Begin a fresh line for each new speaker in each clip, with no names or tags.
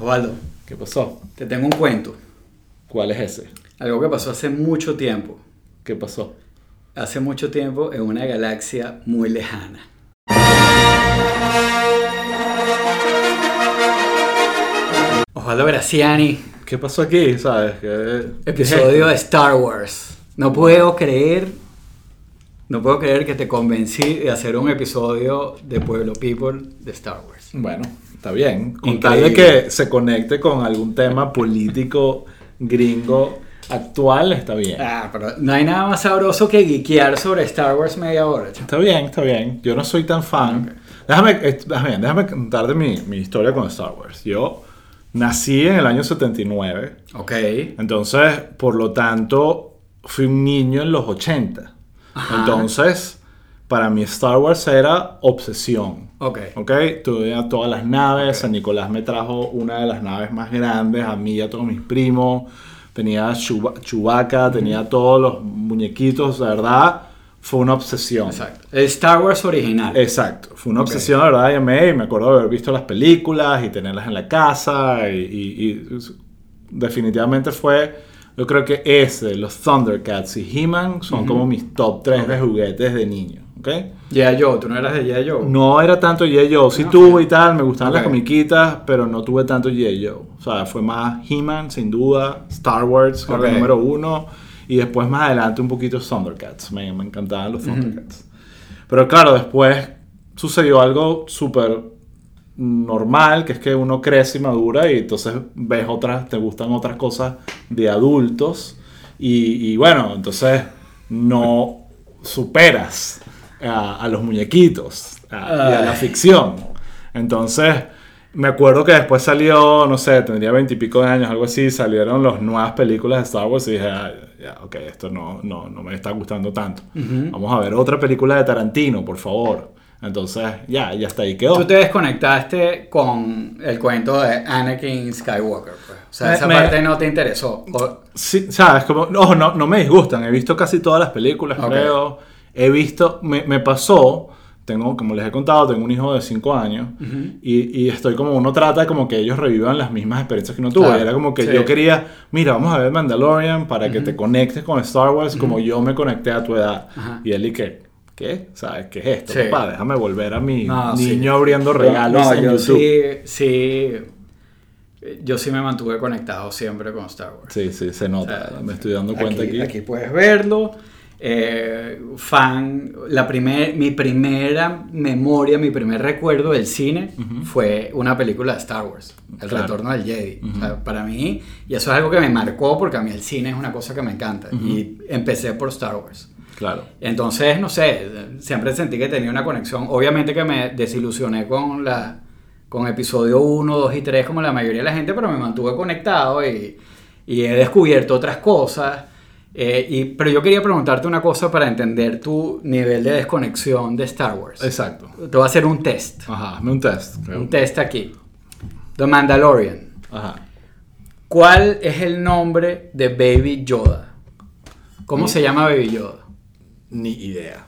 Osvaldo,
¿Qué pasó?
te tengo un cuento.
¿Cuál es ese?
Algo que pasó hace mucho tiempo.
¿Qué pasó?
Hace mucho tiempo en una galaxia muy lejana. Osvaldo Graciani,
¿Qué pasó aquí? ¿Sabes? ¿Qué-
episodio de Star Wars. No puedo creer, no puedo creer que te convencí de hacer un episodio de Pueblo People de Star Wars.
Bueno, está bien. Con
Increíble.
tal de que se conecte con algún tema político gringo actual, está bien.
Ah, pero no hay nada más sabroso que geekear sobre Star Wars media hora. chico.
Está bien, está bien. Yo no soy tan fan. Déjame, eh, déjame, déjame contar de mi, mi historia con Star Wars. Yo nací en el año 79.
Ok.
Entonces, por lo tanto, fui un niño en los 80.
Ajá.
Entonces, para mí Star Wars era obsesión.
Ok.
Ok, tuve a todas las naves. San Nicolás me trajo una de las naves más grandes, a mí y a todos mis primos. Tenía Chewbacca, tenía todos los muñequitos, de verdad. Fue una obsesión.
Exacto. El Star Wars original.
Exacto, fue una obsesión, de verdad, y y me acuerdo de haber visto las películas y tenerlas en la casa, y, y- y definitivamente fue, yo creo que ese, los Thundercats y He-Man son como mis top 3 de juguetes de niño, ¿ok?
G.I. Joe, tú no eras de G.I. Joe.
No era tanto G.I. Joe, sí
Ok.
tuve y tal, me gustaban las comiquitas, pero no tuve tanto G.I. Joe. O sea, fue más He-Man, sin duda, Star Wars, número uno, y después más adelante un poquito Thundercats, me, me encantaban los Thundercats. Pero claro, después sucedió algo súper normal, que es que uno crece y madura y entonces ves otras, te gustan otras cosas de adultos y, y bueno, entonces no superas a, a los muñequitos a- y a la ficción. Entonces, me acuerdo que después salió, no sé, tendría veintipico de años, algo así, salieron las nuevas películas de Star Wars y dije, "Ah, ya, ok, esto no, no, no me está gustando tanto. Vamos a ver otra película de Tarantino, por favor. Entonces, ya, ya está ahí quedó.
Tú te desconectaste con el cuento de Anakin Skywalker. Pues. O sea,
Me-
esa
me-
parte no te interesó. O-
Sí, sabes, como, no, no, no me disgustan, he visto casi todas las películas,
Ok.
creo. He visto, me, me pasó, tengo, como les he contado, tengo un hijo de 5 años y, y estoy como, uno trata como que ellos revivan las mismas experiencias que uno tuvo.
Claro,
Y era como que
sí.
yo quería, mira, vamos a ver Mandalorian para que te conectes con Star Wars como yo me conecté a tu edad. Y él y que, ¿qué? ¿Sabes qué es esto?
Sí.
Papá, déjame volver a mi
No, sí.
niño abriendo regalos
No,
en
yo
YouTube.
sí, sí. Yo sí me mantuve conectado siempre con Star Wars.
Sí, sí, se nota,
O sea,
me estoy dando cuenta aquí.
Aquí puedes verlo. Eh, fan, la primer, mi primera memoria, mi primer recuerdo del cine fue una película de Star Wars, El
Claro.
Retorno del Jedi. O sea, para mí, y eso es algo que me marcó porque a mí el cine es una cosa que me encanta. Y empecé por Star Wars.
Claro.
Entonces, no sé, siempre sentí que tenía una conexión. Obviamente que me desilusioné con la con episodio 1, 2 y 3 como la mayoría de la gente, pero me mantuve conectado y, y he descubierto otras cosas. Eh, y, pero yo quería preguntarte una cosa para entender tu nivel de desconexión de Star Wars.
Exacto.
Te voy a hacer un test.
Ajá, un test. creo.
Un test aquí. The Mandalorian.
Ajá.
¿Cuál es el nombre de Baby Yoda? ¿Cómo se llama Baby Yoda?
Ni idea.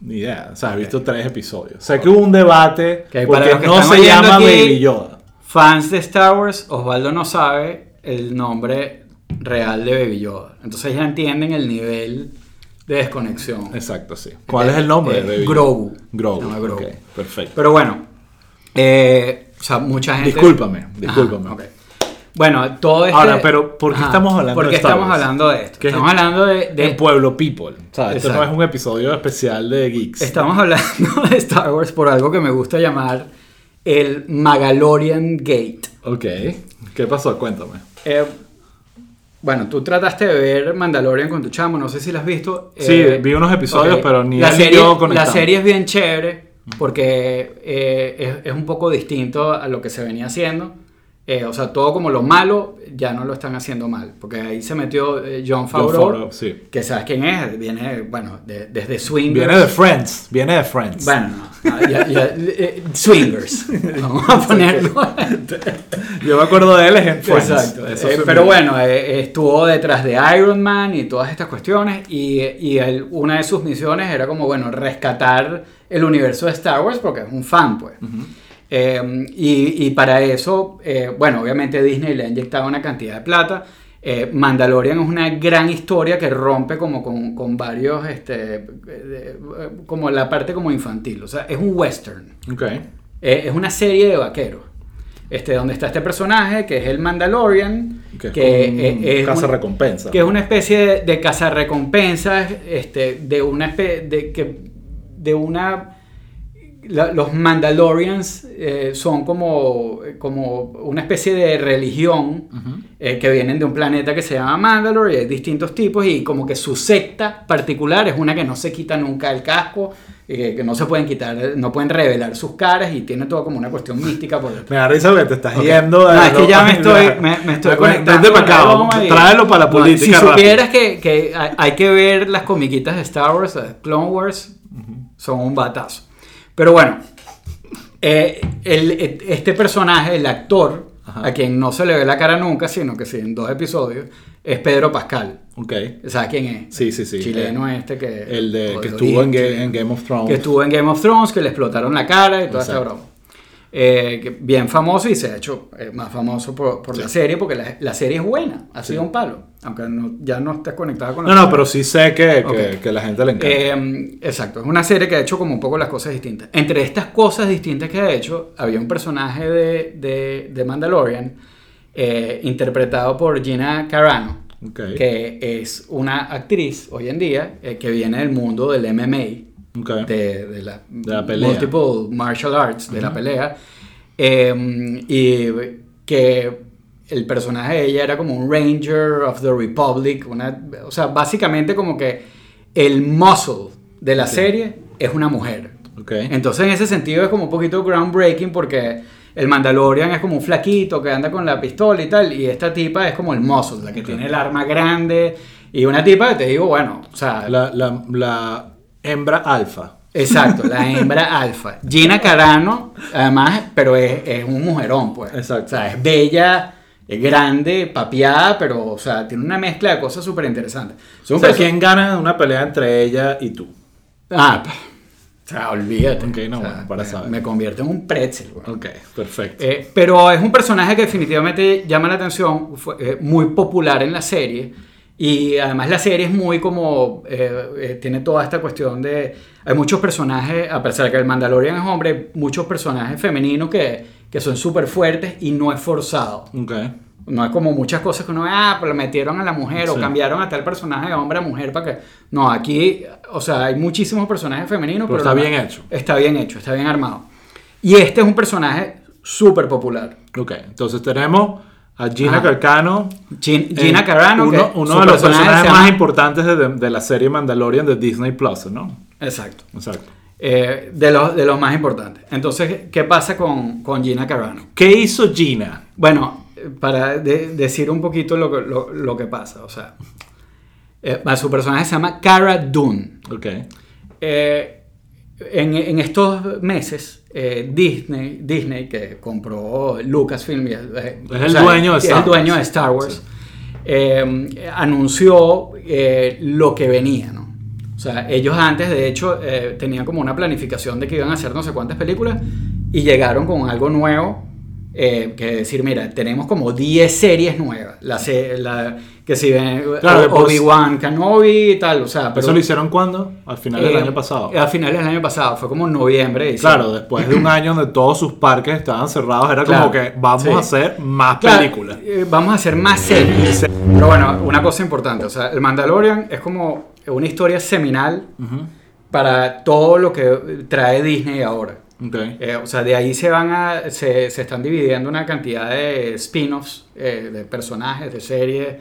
Ni idea. O sea, he visto tres episodios. Sé que hubo un debate
Ok, para
porque
que
no se llama
aquí-
Baby Yoda.
Fans de Star Wars, Osvaldo no sabe el nombre real de Baby Yoda. Entonces ya entienden el nivel de desconexión.
Exacde sí. ¿Cuál es el nombre
Eh,
de Baby Yoda?
Grogu.
Grogu. Perfecto.
Pero bueno, eh, o sea, mucha gente...
Discúlpame, discúlpame.
Ajá, ok. Bueno, todo este...
Ahora, pero ¿por qué estamos hablando
¿por
de
qué
Star
estamos hablando de esto?
¿Qué es-
Estamos hablando de... de-
En Pueblo People. O sea, esto no
Exacto.
es un episodio especial de Geeks.
Estamos hablando de Star Wars por algo que me gusta llamar el Magalorian Gate.
Ok. ¿Qué pasó? Cuéntame.
Eh, bueno, tú trataste de ver Mandalorian con tu chamo, no sé si la has visto.
Sí,
Eh,
vi unos episodios, pero ni
la serie, La serie es bien chévere porque eh, es, es un poco distinto a lo que se venía haciendo. Eh, o sea, todo como lo malo ya no lo están haciendo mal. Porque ahí se metió eh, John Favreau,
Favreau, sí.
que sabes quién es, viene, bueno, de- desde Swingers.
Viene de Friends. Viene de Friends.
Bueno, no, no, ya- ya, eh, Swingers. Vamos a ponerlo.
Yo me acuerdo de él en Friends.
Exacto.
Eso
Eh, pero bueno, eh, estuvo detrás de Iron Man y todas estas cuestiones. Y, y él- una de sus misiones era como, bueno, rescatar el universo de Star Wars porque es un fan, pues. Eh, y, y para eso, eh, bueno, obviamente Disney le ha inyectado una cantidad de plata. Eh, Mandalorian es una gran historia que rompe como con, con varios, este, como la parte como infantil. O sea, es un western.
Ok.
Eh, es una serie de vaqueros. Este, donde está este personaje que es el Mandalorian,
Que es
que
un
es un-
cazarrecompensa.
que es una especie de, de cazarrecompensas, este, de una de que de una la- los Mandalorians eh, son como, como una especie de religión
Ujú.
eh, que vienen de un planeta que se llama Mandalore y hay distintos tipos y como que su secta particular es una que no se quita nunca el casco y que, no se pueden quitar, no pueden revelar sus caras y tiene todo como una cuestión mística por.
Me da risa que te estás
Ok.
yendo. de
No, es que ya me estoy, me, me estoy conectando.
para acá,
y-
tráelo para la
No,
política.
si
rápido.
supieras que, que hay, que ver las comiquitas de Star Wars, eh, Clone Wars, son un batazo. Pero bueno, eh, el- este personaje, el actor,
Ajá.
a quien no se le ve la cara nunca, sino que sí en dos episodios, es Pedro Pascal.
Ok.
¿Sabes quién es?
Sí, sí, sí.
Chileno este que...
El de que estuvo en, Game of Thrones.
que estuvo en Game of Thrones, que le explotaron la cara y toda
Exacto.
broma. Eh, bien famoso y se ha hecho eh, más famoso por, por la serie, porque la, la serie es buena, ha
Sí.
sido un palo, aunque no- ya no estés conectada con la
No, no,
serie.
pero sí sé que, que, la gente le encanta.
Eh, exacto, es una serie que ha hecho como un poco las cosas distintas. Entre estas cosas distintas que ha hecho, había un personaje de, de, de Mandalorian eh, interpretado por Gina Carano, que es una actriz hoy en día eh, que viene del mundo del MMA,
Ok.
de, de la,
De la pelea.
multiple martial arts, de la pelea, eh, y que el personaje de ella era como un Ranger of the Republic, una, o sea, básicamente como que el muscle de la serie es una mujer.
Ok.
Entonces en ese sentido es como un poquito groundbreaking porque el Mandalorian es como un flaquito que anda con la pistola y tal, y esta tipa es como el muscle, la que tiene el arma grande, y una tipa te digo, bueno, o sea,
La, la, la hembra alfa.
Exacto, la hembra alfa. Gina Carano, además, pero es, es un mujerón, pues.
Exacto.
O sea, es bella, es grande, papiada, pero, o sea, tiene una mezcla de cosas súper interesantes.
O sea, ¿quién gana una pelea entre ella y tú?
Ah, o sea, olvídate.
Ok, no,
O sea,
bueno, para
me,
saber.
me convierte en un pretzel, güey.
Ok, perfecto.
Eh, pero es un personaje que definitivamente llama la atención, fue eh, muy popular en la serie. Y además la serie es muy como, eh, eh, tiene toda esta cuestión de, hay muchos personajes, a pesar de que el Mandalorian es hombre, hay muchos personajes femeninos que, que son súper fuertes y no es forzado.
ok.
No es como muchas cosas que uno ve, ah, pero metieron a la mujer o
Sí.
cambiaron a tal personaje de hombre a mujer para que... No, aquí, o sea, hay muchísimos personajes femeninos,
Pero
pero,
está bien hecho.
Está bien hecho, está bien armado. Y este es un personaje súper popular.
Ok, entonces tenemos a Gina. Carcano.
Gin- Gina Carano,
uno,
que
uno de los
personaje
personajes más importantes de, de la serie Mandalorian de Disney Plus, ¿no?
Exacto.
Exacto.
Eh, de, los, de los más importantes. Entonces, ¿qué pasa con, con Gina Carano?
¿Qué hizo Gina?
Bueno, eh, para de- decir un poquito lo que, lo, lo que pasa, o sea, eh, su personaje se llama Cara Dune.
Ok.
Eh, en, en estos meses, eh, Disney, Disney, que compró Lucasfilm, y, eh,
Es el dueño de
es
Star
el dueño
Wars.
de Star Wars, eh, anunció eh, lo que venía, ¿no? O sea, ellos antes, de hecho, eh, tenían como una planificación de que iban a hacer no sé cuántas películas y llegaron con algo nuevo. Eh, que decir, mira, tenemos como 10 series nuevas. La, que si ven
Claro, después-
Obi-Wan Kenobi y tal, o sea, pero
¿Eso lo hicieron cuándo? Al final del
eh,
año pasado.
A finales del año pasado, fue como en noviembre.
Claro, después de un año donde todos sus parques estaban cerrados, era
Claro,
como que vamos
sí.
a hacer más
Claro,
películas.
eh, vamos a hacer más series. Pero bueno, una cosa importante, o sea, el Mandalorian es como una historia seminal para todo lo que trae Disney ahora. Eh, o sea, de ahí se van a, se, se están dividiendo una cantidad de spin-offs, eh, de personajes, de series,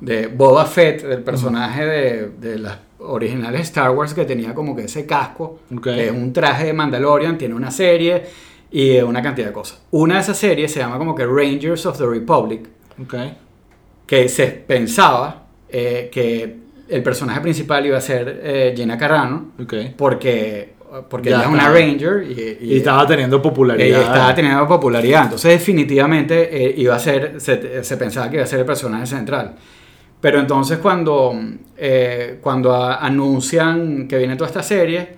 de Boba Fett, el personaje de, de las originales Star Wars que tenía como que ese casco, que es un traje de Mandalorian, tiene una serie y una cantidad de cosas. Una de esas series se llama como que Rangers of the Republic, que se pensaba eh, que el personaje principal iba a ser eh, Gina Carano,
Ok.
porque, porque
Ya
ella es una. Ranger y,
Y estaba teniendo popularidad.
ella estaba teniendo popularidad. Entonces, definitivamente eh, iba a ser, se, se pensaba que iba a ser el personaje central. Pero entonces, cuando, eh, cuando a- anuncian que viene toda esta serie,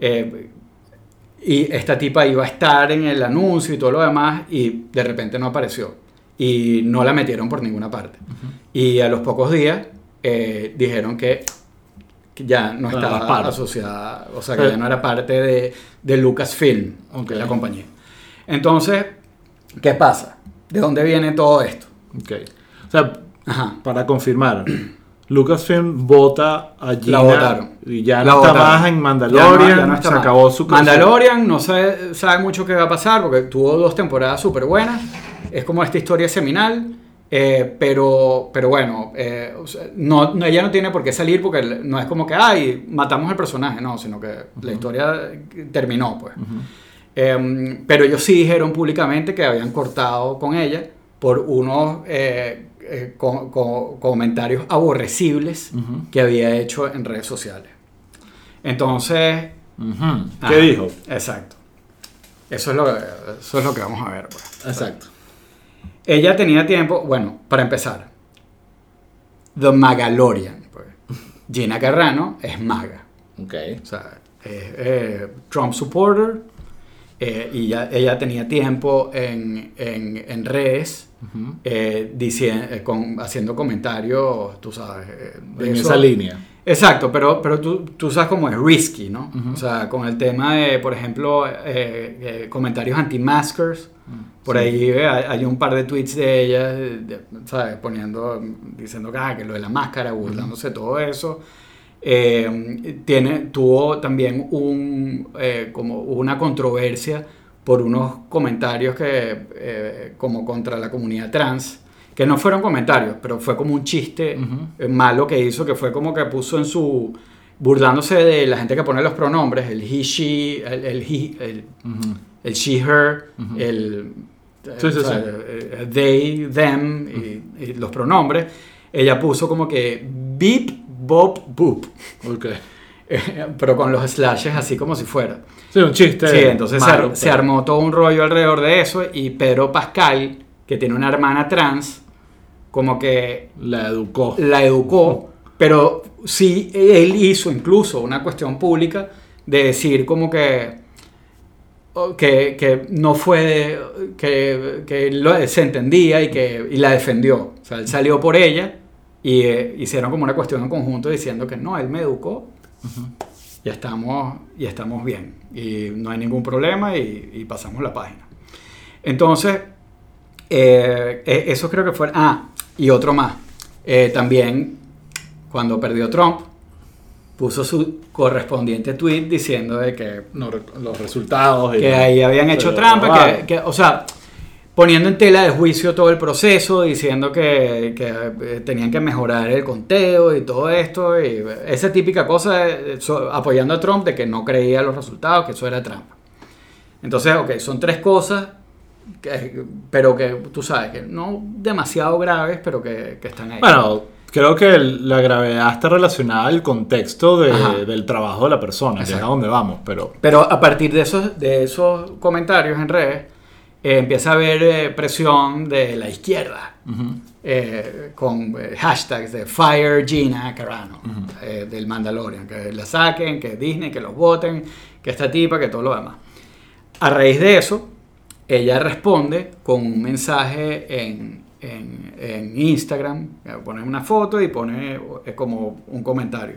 eh, y esta tipa iba a estar en el anuncio y todo lo demás y de repente no apareció. Y no la metieron por ninguna parte. Y a los pocos días dijeron que ya no
No era
estaba asociada, o sea, que ya no era parte de, de Lucasfilm, de la compañía. Entonces, ¿qué pasa? ¿De dónde viene todo esto?
Ok. O sea,
Ajá.
para confirmar, Lucasfilm vota a Gina
votaron.
y ya
La
no está
votaron.
más en
Ya
Mandalorian,
no- ya no está
se
más.
acabó su
Mandalorian no sabe, sabe mucho qué va a pasar porque tuvo dos temporadas súper buenas. Es como esta historia seminal. Eh, pero, pero bueno, eh, o sea, no, no- ella no tiene por qué salir porque no es como que, ay, matamos al personaje, no, sino que la historia terminó, pues. Eh, pero ellos sí dijeron públicamente que habían cortado con ella por unos eh, eh, co- co- comentarios aborrecibles que había hecho en redes sociales. Entonces,
Ujú. ¿Qué dijo?
Exacto. Eso es lo que, eso es lo que vamos a ver. pues.
Exacto.
Ella tenía tiempo, bueno, para empezar, The Magalorian. pues. Gina Carrano es maga.
Ok.
O sea, es eh, Trump supporter. eh, y ya, ella tenía tiempo en, en, en redes eh, eh, con- haciendo comentarios, tú sabes. de
En
eso.
esa línea.
Exacto, pero, pero tú, tú sabes cómo es risky, ¿no? O sea, con el tema de, por ejemplo, eh, eh, comentarios anti-maskers. Por
Sí.
ahí eh, hay, un par de tweets de ella, de- de- ¿sabes? Poniendo, diciendo que, ah, que lo de la máscara, burlándose todo eso. Eh, tiene, tuvo también un, eh, como una controversia por unos comentarios que, eh, como contra la comunidad trans, que no fueron comentarios, pero fue como un chiste eh, malo que hizo, que fue como que puso en su, burlándose de la gente que pone los pronombres, el he, she, el, el he, el, she, her,
Ujú.
el
Sí, sí,
sea,
sí.
eh, they, them y, y los pronombres. Ella puso como que beep, bop, boop,
Ok.
Eh, pero con los slashes así como si fuera.
Sí, un chiste.
Sí, entonces se,
malo,
se
pero-
armó todo un rollo alrededor de eso y Pedro Pascal, que tiene una hermana trans, como que
La educó.
la educó, pero sí, él hizo incluso una cuestión pública de decir como que, que, que no fue, de- que, que lo- se entendía y que y la defendió. O sea, él salió por ella y eh, hicieron como una cuestión en conjunto diciendo que no, él me educó. Y estamos, y estamos bien. Y no hay ningún problema y, y pasamos la página. Entonces, eh, eh, eso creo que fue... Ah, y otro más. Eh, también, cuando perdió Trump, puso su correspondiente tweet diciendo de que,
No, los resultados.
que ahí habían hecho trampa,
vale.
que, que, o sea, poniendo en tela de juicio todo el proceso, diciendo que, que, eh, tenían que mejorar el conteo y todo esto, y esa típica cosa, eh, so- apoyando a Trump de que no creía los resultados, que eso era trampa. Entonces, ok, son tres cosas, que- pero que tú sabes que no demasiado graves, pero que, que están ahí.
Bueno, creo que la gravedad está relacionada al contexto de- del trabajo de la persona, que es a donde vamos, pero...
Pero a partir de esos, de esos comentarios en redes, eh, empieza a haber eh, presión de la izquierda.
Ujú.
eh, con eh, hashtags de Fire Gina Carano eh, del Mandalorian, que la saquen, que Disney, que los voten, que esta tipa, que todo lo demás. A raíz de eso, ella responde con un mensaje en, en- Instagram, eh, pone una foto y pone eh, como un comentario,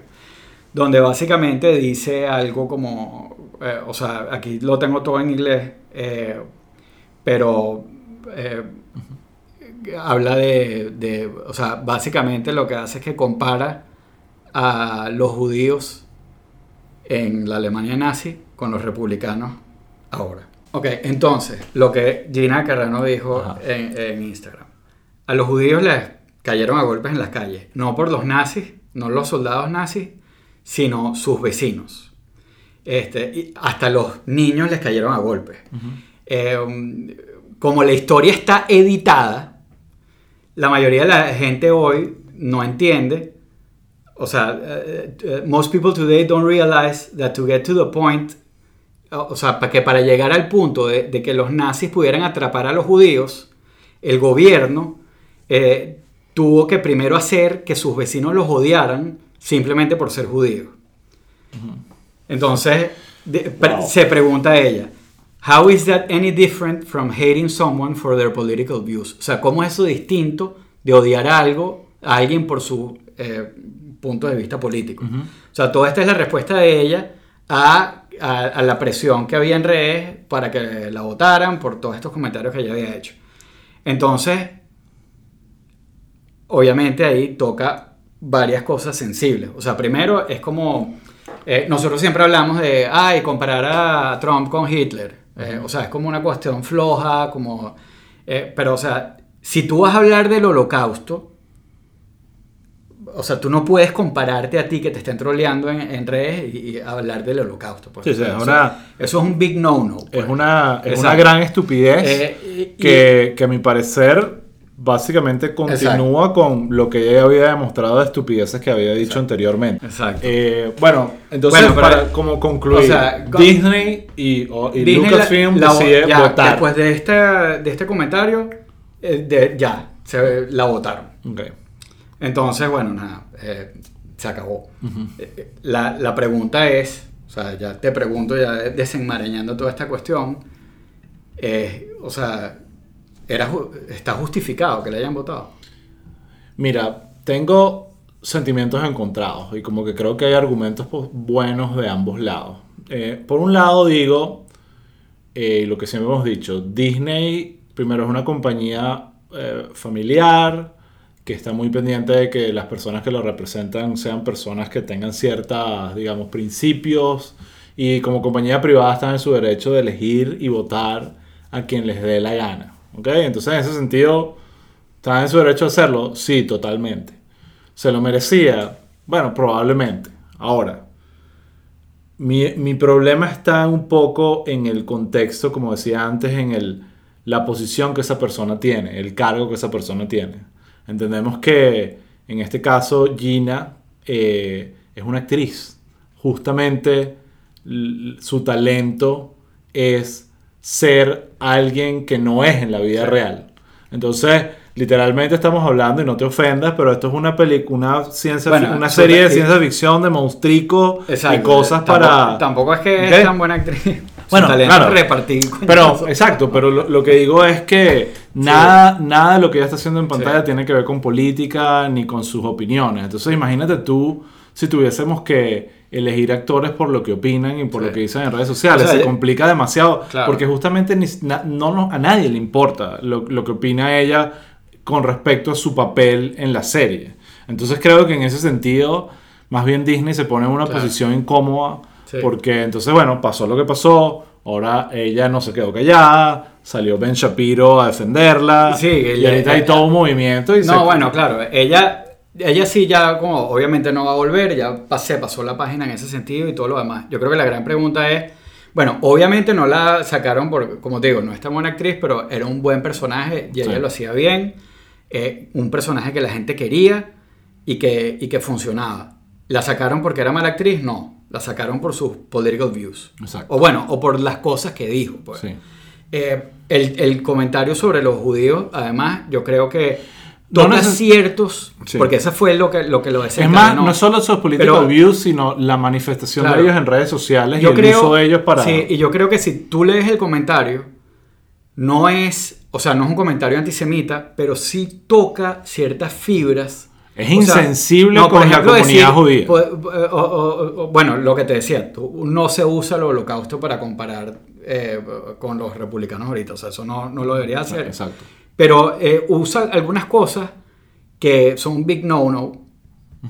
donde básicamente dice algo como, eh, o sea, aquí lo tengo todo en inglés, pero habla de, de- o sea, básicamente lo que hace es que compara a los judíos en la Alemania nazi con los republicanos ahora. Ok, entonces, lo que Gina Carrano dijo en, en Instagram. A los judíos les cayeron a golpes en las calles, no por los nazis, no los soldados nazis, sino sus vecinos. Este, y hasta los niños les cayeron a golpes. Eh, como la historia está editada, la mayoría de la gente hoy no entiende. O sea, eh, eh, most people today don't realize that to get to the point, o sea, para que para llegar al punto de, de que los nazis pudieran atrapar a los judíos, el gobierno eh, tuvo que primero hacer que sus vecinos los odiaran simplemente por ser judíos. Entonces, de- pre-
Wow.
se pregunta ella, How is that any different from hating someone for their political views? O sea, ¿cómo es eso distinto de odiar algo a alguien por su eh, punto de vista político? O sea, toda esta es la respuesta de ella a, a- a la presión que había en redes para que la votaran por todos estos comentarios que ella había hecho. Entonces, obviamente ahí toca varias cosas sensibles. O sea, primero es como, eh, nosotros siempre hablamos de, ay, comparar a Trump con Hitler. Eh, o sea, es como una cuestión floja, como... eh, pero, o sea, si tú vas a hablar del holocausto, o sea, tú no puedes compararte a ti que te estén troleando en, en redes y, y hablar del holocausto. pues.
Sí, es
Eso-
una-
eso es un big no-no. pues.
Es una, es una gran estupidez
Eh, y-
que, que a mi parecer básicamente continúa con lo que ella había demostrado de estupideces que había dicho anteriormente.
Exacto.
Eh, bueno, entonces
Bueno,
para como concluir,
o sea, con-
Disney y, o- y
Disney
Lucasfilm
la- la-
decide
ya,
votar.
Después de este, de este comentario, eh, de- ya, se, la votaron.
Ok.
Entonces, bueno, nada, eh, se acabó. Eh, eh, la, la pregunta es, o sea, ya te pregunto, ya desenmarañando toda esta cuestión, eh, o sea, era, ¿está justificado que le hayan votado?
Mira, tengo sentimientos encontrados y como que creo que hay argumentos buenos de ambos lados. Eh, por un lado digo, eh, lo que siempre hemos dicho, Disney primero es una compañía familiar que está muy pendiente de que las personas que lo representan sean personas que tengan ciertas, digamos, principios y como compañía privada están en su derecho de elegir y votar a quien les dé la gana. ¿ok? Entonces en ese sentido, ¿están en su derecho a hacerlo? Sí, totalmente. ¿Se lo merecía? Bueno, probablemente. Ahora, mi, mi problema está un poco en el contexto, como decía antes, en el, la posición que esa persona tiene, el cargo que esa persona tiene. Entendemos que en este caso Gina eh, es una actriz. Justamente su talento es ser alguien que no es en la vida real. Entonces, literalmente estamos hablando, y no te ofendas, pero esto es una película, una, ciencia,
Bueno,
una serie de ciencia ficción de monstruico y cosas
Tampoco-
para...
Tampoco es que es tan buena actriz.
Bueno, claro.
repartir
Pero, exacto, pero lo, lo que digo es que nada, nada de lo que ella está haciendo en pantalla tiene que ver con política ni con sus opiniones. Entonces, imagínate tú si tuviésemos que elegir actores por lo que opinan y por
Sí.
lo que dicen en redes sociales.
O sea,
Se complica demasiado
Claro.
porque justamente ni- na- no, a nadie le importa lo, lo que opina ella con respecto a su papel en la serie. Entonces, creo que en ese sentido, más bien Disney se pone en una
Claro.
posición incómoda
Sí.
porque entonces, bueno, pasó lo que pasó. Ahora ella no se quedó callada. Salió Ben Shapiro a defenderla.
Sí,
y
ella-
ahorita hay todo un movimiento. Y
No,
se-
bueno, claro, ella, ella sí ya como obviamente no va a volver, ya pasé, pasó la página en ese sentido y todo lo demás. Yo creo que la gran pregunta es, bueno, obviamente no la sacaron por, como te digo, no es tan buena actriz, pero era un buen personaje y ella
Sí.
lo hacía bien, eh, un personaje que la gente quería y que, y que funcionaba. ¿La sacaron porque era mala actriz? No, la sacaron por sus political views.
Exacto.
O bueno, o por las cosas que dijo. Pues.
Sí.
Eh, el, el comentario sobre los judíos, además, yo creo que
No
toca
neces-
ciertos,
Sí.
porque eso fue lo que lo, que lo
Es más,
desencadenó.
no solo sus political
Pero-
views, sino la manifestación
Claro.
de ellos en redes sociales
yo
y el
creo,
uso de ellos para...
sí, y yo creo que si tú lees el comentario, no es, o sea, no es un comentario antisemita, pero sí toca ciertas fibras.
Es
O sea,
insensible
no,
con la comunidad
decir,
judía.
pues, eh, o- o- o- bueno, lo que te decía, tú- no se usa el holocausto para comparar eh, con los republicanos ahorita, o sea, eso no, no lo debería hacer.
Exacto.
Pero eh, usa algunas cosas que son un big no-no,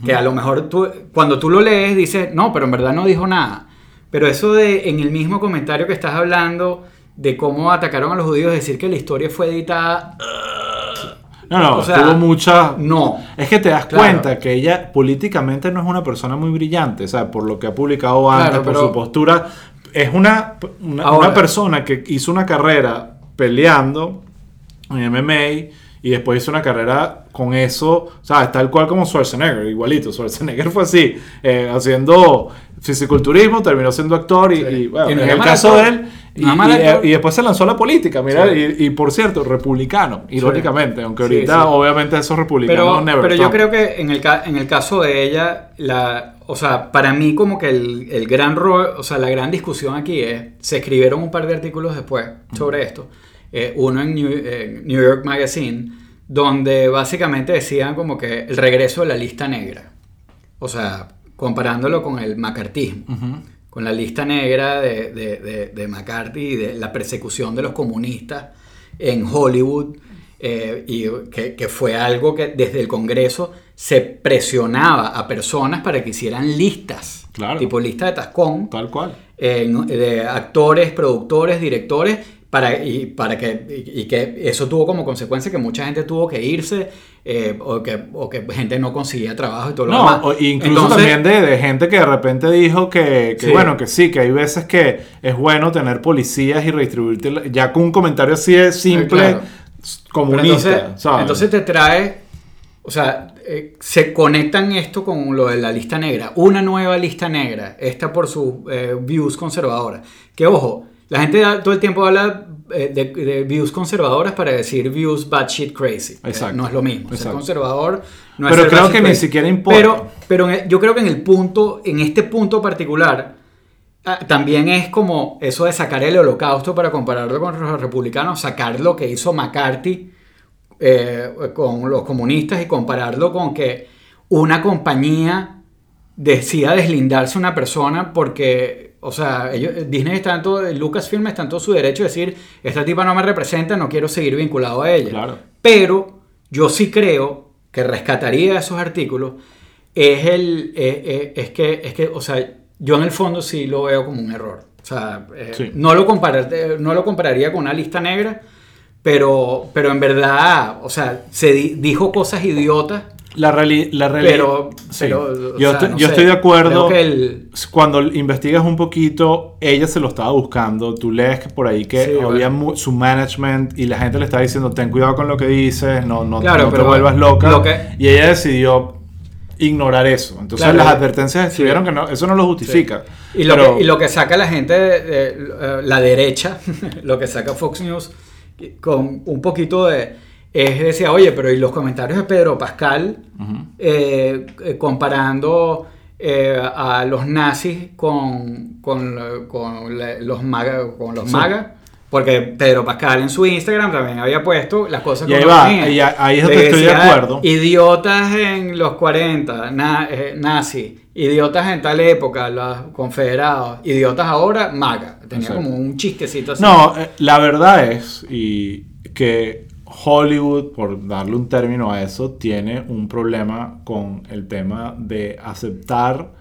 que a lo mejor tú, cuando tú lo lees dices, no, pero en verdad no dijo nada. Pero eso de en el mismo comentario que estás hablando de cómo atacaron a los judíos, decir que la historia fue editada,
No, no,
O sea,
tuvo mucha...
no.
Es que te das
Claro.
cuenta que ella políticamente no es una persona muy brillante, ¿sabes? Por lo que ha publicado antes,
Claro,
por
pero-
su postura. Es una, una,
Ahora-
una persona que hizo una carrera peleando en MMA y después hizo una carrera con eso, o sea, tal cual como Schwarzenegger, igualito. Schwarzenegger fue así, eh, haciendo fisiculturismo, terminó siendo actor y,
Sí.
y, bueno,
Y no
en el caso
actor.
de él, y, después se lanzó a la política, mira,
Sí.
y, y por cierto, republicano, irónicamente, aunque ahorita
sí.
obviamente esos republicanos
Pero,
never
pero yo creo que en el, en el caso de ella, la, o sea, para mí como que el, el gran o sea, la gran discusión aquí es, se escribieron un par de artículos después sobre esto, eh, uno en New, en New York Magazine, donde básicamente decían como que el regreso de la lista negra, o sea, comparándolo con el macartismo, con la lista negra de, de, de, de McCarthy y de la persecución de los comunistas en Hollywood, eh, y que, que fue algo que desde el Congreso se presionaba a personas para que hicieran listas,
Claro.
tipo lista de Tascón,
Tal cual.
de actores, productores, directores, para, y, para que, y, y que eso tuvo como consecuencia que mucha gente tuvo que irse eh, o, que, o que gente no conseguía trabajo y todo lo demás.
o- incluso
Entonces,
también de, de gente que de repente dijo que, que
Sí.
bueno, que sí, que hay veces que es bueno tener policías y redistribuirte, ya con un comentario así de simple,
claro.
Comunista,
entonces,
¿sabes?
entonces te trae, o sea, eh, se conectan esto con lo de la lista negra, una nueva lista negra, esta por sus eh, views conservadoras. Que ojo, la gente da- todo el tiempo habla eh, de, de views conservadoras para decir views bad shit crazy.
Exacto.
no es lo mismo. Ser
Exacto.
conservador no es
Pero
ser
creo que ni siquiera importa.
Pero, pero yo creo que en el punto, en este punto particular, Ah, También es como eso de sacar el holocausto para compararlo con los republicanos, sacar lo que hizo McCarthy eh, con los comunistas y compararlo con que una compañía decida deslindarse una persona porque, o sea, ellos, Disney está en todo, Lucasfilm está en todo su derecho de decir, esta tipa no me representa, no quiero seguir vinculado a ella.
Claro.
Pero yo sí creo que rescataría esos artículos es el eh, eh, es que es que o sea yo en el fondo sí lo veo como un error o sea eh,
Sí.
no lo comparar, no lo compararía con una lista negra pero pero en verdad o sea se di- dijo cosas idiotas
La, reali- la realidad.
pero,
Sí.
pero
yo
sea,
estoy,
no
yo
sé,
estoy de acuerdo.
creo que el-
Cuando investigas un poquito, ella se lo estaba buscando. Tú lees que por ahí que
Sí,
había
bueno.
su management y la gente le estaba diciendo: ten cuidado con lo que dices, no, no,
Claro,
no te vuelvas loca.
lo que-
Y ella decidió ignorar eso. Entonces
Claro,
las advertencias
sí.
escribieron que no, eso no lo justifica.
Y lo,
Pero-
que, y lo que saca la gente, eh, la derecha, lo que saca Fox News con un poquito de... Es decir, oye, pero y los comentarios de Pedro Pascal eh, eh, comparando eh, a los nazis con, con, con la- los maga, con los
Sí.
magas. Porque Pedro Pascal en su Instagram también había puesto las cosas
Y ahí ahí- es donde estoy de
decía,
acuerdo.
Idiotas en los 40, na- eh, nazi. Idiotas en tal época, los confederados. Idiotas ahora, maga. Tenía
Exacto.
como un chistecito así.
No, la verdad es y que Hollywood, por darle un término a eso, tiene un problema con el tema de aceptar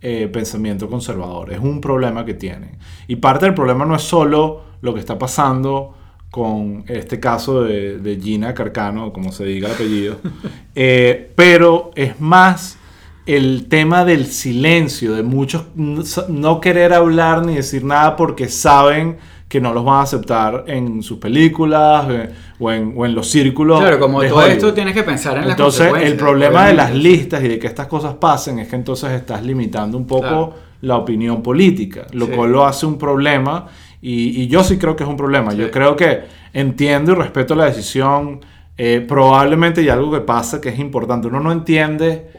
eh, pensamiento conservador. Es un problema que tienen. Y parte del problema no es solo lo que está pasando con este caso de, de Gina Carcano, como se diga el apellido, eh, pero es más el tema del silencio, de muchos no- no querer hablar ni decir nada porque saben que no los van a aceptar en sus películas eh, o, en, o en los círculos.
Claro, como
de
todo
Hollywood.
esto tienes que pensar en las
Entonces, el problema de las listas y de que estas cosas pasen es que entonces estás limitando un poco
Claro.
la opinión política, lo
Sí.
cual lo hace un problema y, y yo sí creo que es un problema.
Sí.
Yo creo que entiendo y respeto la decisión. eh, probablemente hay algo que pasa que es importante. Uno no entiende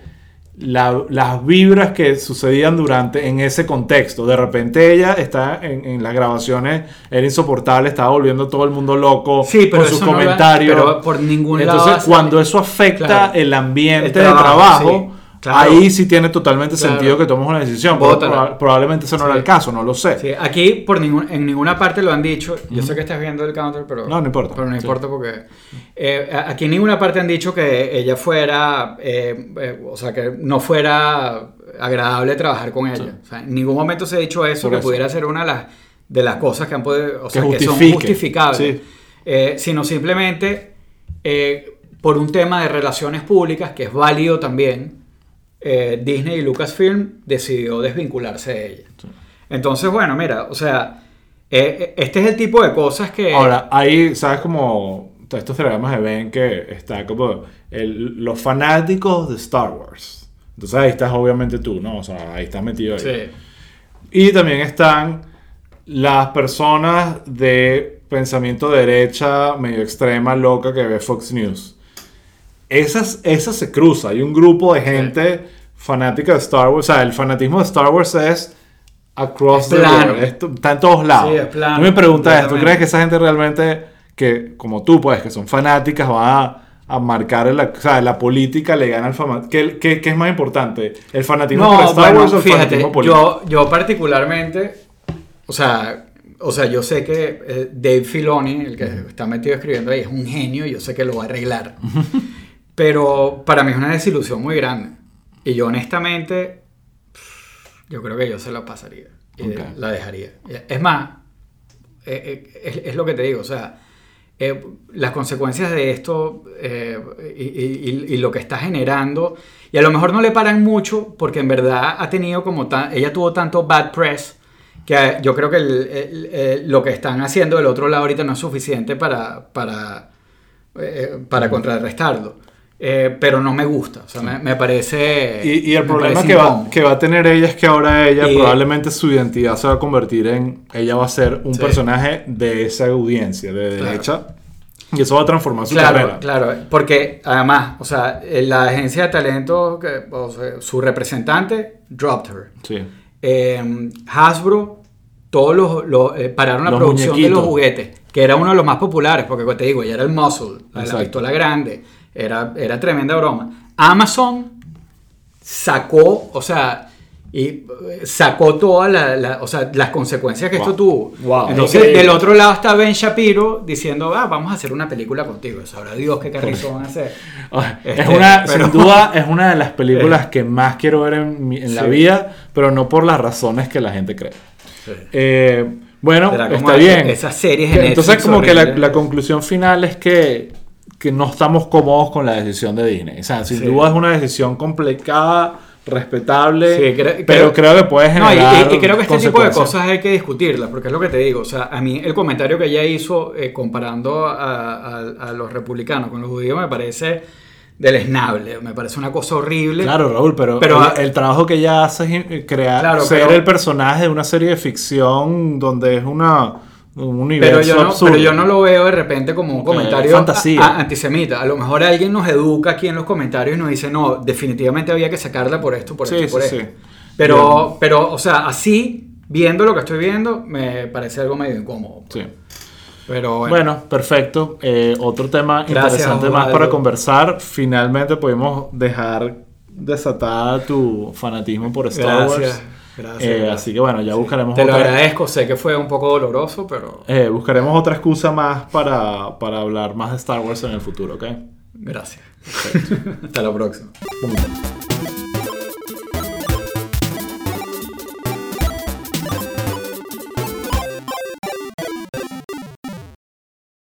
la- las vibras que sucedían durante en ese contexto. De repente ella está en, en las grabaciones, era insoportable, estaba volviendo todo el mundo loco
Sí, pero
con sus
no
comentarios.
pero por ningún
Entonces, cuando eso afecta
Claro.
el ambiente
El
de
trabajo,
trabajo,
sí, claro.
ahí sí tiene totalmente
Claro.
sentido que tomes una decisión. proba- probablemente ese no era el caso, no lo sé.
Sí, aquí por ningún, en ninguna parte lo han dicho. Yo sé que estás viendo el counter, pero
No, no importa.
Pero no
Sí.
importa porque eh, aquí en ninguna parte han dicho que ella fuera, eh, eh, o sea, que no fuera agradable trabajar con ella. O sea, en ningún momento se ha dicho eso,
Por
que
eso.
pudiera ser una de las, de las cosas que han podido, o sea, que, son justificables.
Sí.
Sino simplemente por un tema de relaciones públicas, que es válido también, eh, Disney y Lucasfilm decidió desvincularse de ella. Entonces, bueno, mira, o sea, eh, eh, este es el tipo de cosas que...
Ahora, ahí, ¿sabes cómo todos estos telegramas de Ben que está como el- los fanáticos de Star Wars. Entonces ahí estás obviamente tú, ¿no? O sea, ahí estás metido ahí.
Sí.
Y también están las personas de pensamiento derecha, medio extrema, loca que ve Fox News. Esas, esas se cruza. Hay un grupo de gente fanática de Star Wars. O sea, el fanatismo de Star Wars es across
Es
the board. Esto- está en todos lados.
Sí, es plano,
Tú me preguntas esto, ¿tú crees que esa gente realmente, que como tú, pues, que son fanáticas, va a, a marcar la, o sea, la política le gana al fanatismo? ¿Qué, qué, qué es más importante? ¿El fanatismo por
No,
Star
bueno,
Wars o el
fíjate,
fanatismo político?
yo, yo particularmente, o sea, o sea, yo sé que eh, Dave Filoni, el que está metido escribiendo ahí, es un genio y yo sé que lo va a arreglar. Pero para mí es una desilusión muy grande. Y yo honestamente, yo creo que yo se la pasaría. Y la dejaría. Es más, eh, eh, es, es lo que te digo, o sea, eh, las consecuencias de esto eh, y, y- y- y lo que está generando, y a lo mejor no le paran mucho porque en verdad ha tenido como tan, ella tuvo tanto bad press que yo creo que el- el- el- lo que están haciendo del otro lado ahorita no es suficiente para, para, eh, para contrarrestarlo. Eh, pero no me gusta, o sea, me, me parece...
Y, y el problema que va, que va a tener ella es que ahora ella
Y-
probablemente su identidad se va a convertir en, ella va a ser un
Sí.
personaje de esa audiencia, de
Claro.
derecha, y eso va a transformar su
Claro,
carrera.
claro, porque además, o sea, eh, la agencia de talento, que, o sea, su representante, dropped her.
Sí.
Eh, Hasbro, todos los, los, eh, pararon la
Los
producción de los
muñequitos.
juguetes, que era uno de los más populares, porque como te digo, ya era el muscle, la, la pistola grande, era, era tremenda broma. Amazon sacó, o sea, y eh, sacó todas la- la- o sea, las consecuencias que
Wow.
esto tuvo.
Wow,
Entonces,
increíble.
del otro lado está Ben Shapiro diciendo, ah, vamos a hacer una película contigo. Sabrá Dios qué carrizo van a hacer.
Ah,
Este,
es una,
pero-
sin duda, es una de las películas que más quiero ver en, mi- en la vida, pero no por las razones que la gente cree. Eh, bueno, está bien.
esas series en
Entonces, como que la, la conclusión final es que, que no estamos cómodos con la decisión de Disney. O sea, sin
Sí.
duda es una decisión complicada, respetable,
Sí, cre-
pero creo, que puede
No, y-
generar
y, y creo que este tipo de cosas hay que discutirlas, porque es lo que te digo. O sea, a mí el comentario que ella hizo eh, comparando a, a- a los republicanos con los judíos me parece deleznable, me parece una cosa horrible.
Claro, Raúl, pero,
Pero,
el, el trabajo que ella hace es eh, crear,
Claro,
ser
pero-
el personaje de una serie de ficción donde es una, un universo
Pero yo, no,
absurdo.
pero yo no lo veo de repente como un comentario
fantasía.
a- a- antisemita. A lo mejor alguien nos educa aquí en los comentarios y nos dice, no, definitivamente había que sacarla por esto, por
Sí,
esto,
sí,
por
sí.
esto. Pero, pero, o sea, así, viendo lo que estoy viendo, me parece algo medio incómodo.
Sí.
Pero bueno.
Bueno, perfecto. Eh, otro tema
Gracias,
interesante más para conversar. Finalmente pudimos dejar desatada tu fanatismo por Star
Gracias,
Wars.
Gracias,
Eh,
gracias.
Así que bueno, ya buscaremos
Te lo
otra,
agradezco, sé que fue un poco doloroso, pero
eh, buscaremos otra excusa más para, para hablar más de Star Wars en el futuro, ¿ok?
gracias. Hasta la próxima.